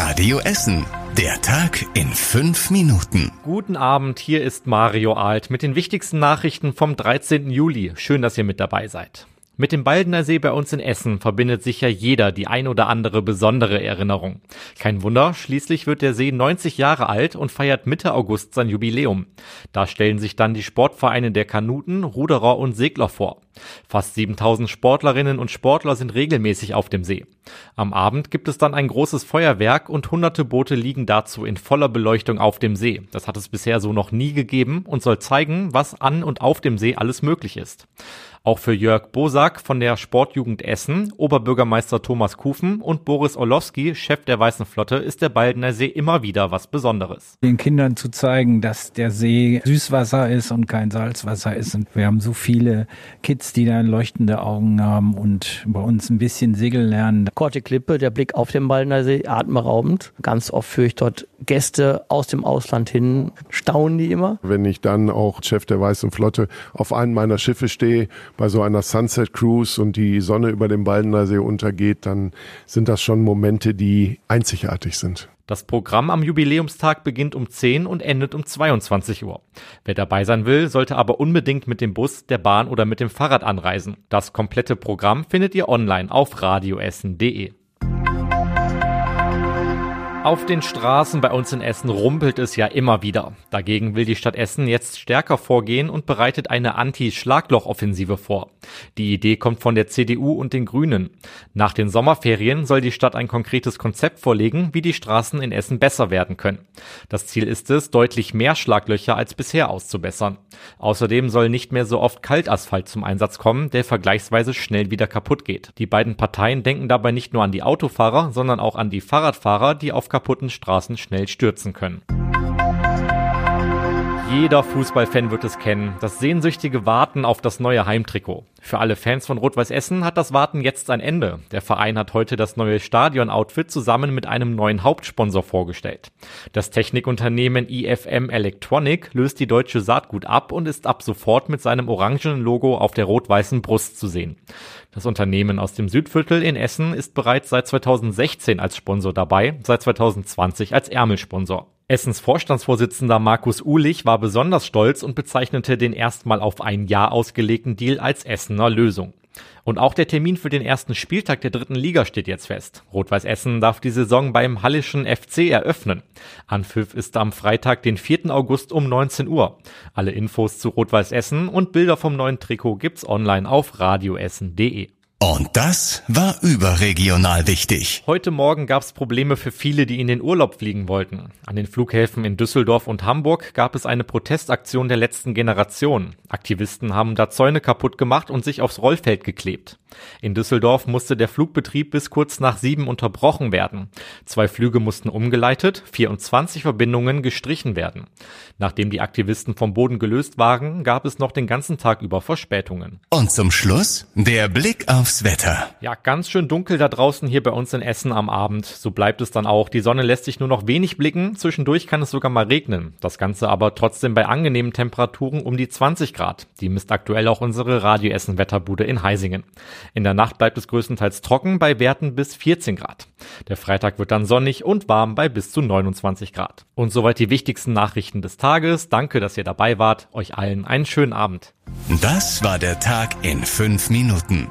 Radio Essen. Der Tag in fünf Minuten. Guten Abend, hier ist Mario Alt mit den wichtigsten Nachrichten vom 13. Juli. Schön, dass ihr mit dabei seid. Mit dem Baldener See bei uns in Essen verbindet sich ja jeder die ein oder andere besondere Erinnerung. Kein Wunder, schließlich wird der See 90 Jahre alt und feiert Mitte August sein Jubiläum. Da stellen sich dann die Sportvereine der Kanuten, Ruderer und Segler vor. Fast 7000 Sportlerinnen und Sportler sind regelmäßig auf dem See. Am Abend gibt es dann ein großes Feuerwerk und hunderte Boote liegen dazu in voller Beleuchtung auf dem See. Das hat es bisher so noch nie gegeben und soll zeigen, was an und auf dem See alles möglich ist. Auch für Jörg Bosak von der Sportjugend Essen, Oberbürgermeister Thomas Kufen und Boris Orlowski, Chef der Weißen Flotte, ist der Baldener See immer wieder was Besonderes. Den Kindern zu zeigen, dass der See Süßwasser ist und kein Salzwasser ist. Und wir haben so viele Kids, die da leuchtende Augen haben und bei uns ein bisschen segeln lernen. Korte Klippe, der Blick auf den Baldener See, atemberaubend. Ganz oft führe ich dort Gäste aus dem Ausland hin, staunen die immer. Wenn ich dann auch Chef der Weißen Flotte auf einem meiner Schiffe stehe, bei so einer Sunset Cruise und die Sonne über dem Baldener See untergeht, dann sind das schon Momente, die einzigartig sind. Das Programm am Jubiläumstag beginnt um 10 und endet um 22 Uhr. Wer dabei sein will, sollte aber unbedingt mit dem Bus, der Bahn oder mit dem Fahrrad anreisen. Das komplette Programm findet ihr online auf radioessen.de. Auf den Straßen bei uns in Essen rumpelt es ja immer wieder. Dagegen will die Stadt Essen jetzt stärker vorgehen und bereitet eine Anti-Schlagloch-Offensive vor. Die Idee kommt von der CDU und den Grünen. Nach den Sommerferien soll die Stadt ein konkretes Konzept vorlegen, wie die Straßen in Essen besser werden können. Das Ziel ist es, deutlich mehr Schlaglöcher als bisher auszubessern. Außerdem soll nicht mehr so oft Kaltasphalt zum Einsatz kommen, der vergleichsweise schnell wieder kaputt geht. Die beiden Parteien denken dabei nicht nur an die Autofahrer, sondern auch an die Fahrradfahrer, die auf kaputten Straßen schnell stürzen können. Jeder Fußballfan wird es kennen, das sehnsüchtige Warten auf das neue Heimtrikot. Für alle Fans von Rot-Weiß Essen hat das Warten jetzt ein Ende. Der Verein hat heute das neue Stadion-Outfit zusammen mit einem neuen Hauptsponsor vorgestellt. Das Technikunternehmen IFM Electronic löst die deutsche Saatgut ab und ist ab sofort mit seinem orangenen Logo auf der rot-weißen Brust zu sehen. Das Unternehmen aus dem Südviertel in Essen ist bereits seit 2016 als Sponsor dabei, seit 2020 als Ärmelsponsor. Essens Vorstandsvorsitzender Markus Uhlich war besonders stolz und bezeichnete den erstmal auf ein Jahr ausgelegten Deal als Essener Lösung. Und auch der Termin für den ersten Spieltag der dritten Liga steht jetzt fest. Rot-Weiß Essen darf die Saison beim Hallischen FC eröffnen. Anpfiff ist am Freitag, den 4. August um 19 Uhr. Alle Infos zu Rot-Weiß Essen und Bilder vom neuen Trikot gibt's online auf radioessen.de. Und das war überregional wichtig. Heute Morgen gab es Probleme für viele, die in den Urlaub fliegen wollten. An den Flughäfen in Düsseldorf und Hamburg gab es eine Protestaktion der letzten Generation. Aktivisten haben da Zäune kaputt gemacht und sich aufs Rollfeld geklebt. In Düsseldorf musste der Flugbetrieb bis kurz nach sieben unterbrochen werden. Zwei Flüge mussten umgeleitet, 24 Verbindungen gestrichen werden. Nachdem die Aktivisten vom Boden gelöst waren, gab es noch den ganzen Tag über Verspätungen. Und zum Schluss der Blick auf aufs Wetter. Ja, ganz schön dunkel da draußen hier bei uns in Essen am Abend. So bleibt es dann auch. Die Sonne lässt sich nur noch wenig blicken. Zwischendurch kann es sogar mal regnen. Das Ganze aber trotzdem bei angenehmen Temperaturen um die 20 Grad. Die misst aktuell auch unsere Radio Essen Wetterbude in Heisingen. In der Nacht bleibt es größtenteils trocken bei Werten bis 14 Grad. Der Freitag wird dann sonnig und warm bei bis zu 29 Grad. Und soweit die wichtigsten Nachrichten des Tages. Danke, dass ihr dabei wart. Euch allen einen schönen Abend. Das war der Tag in fünf Minuten.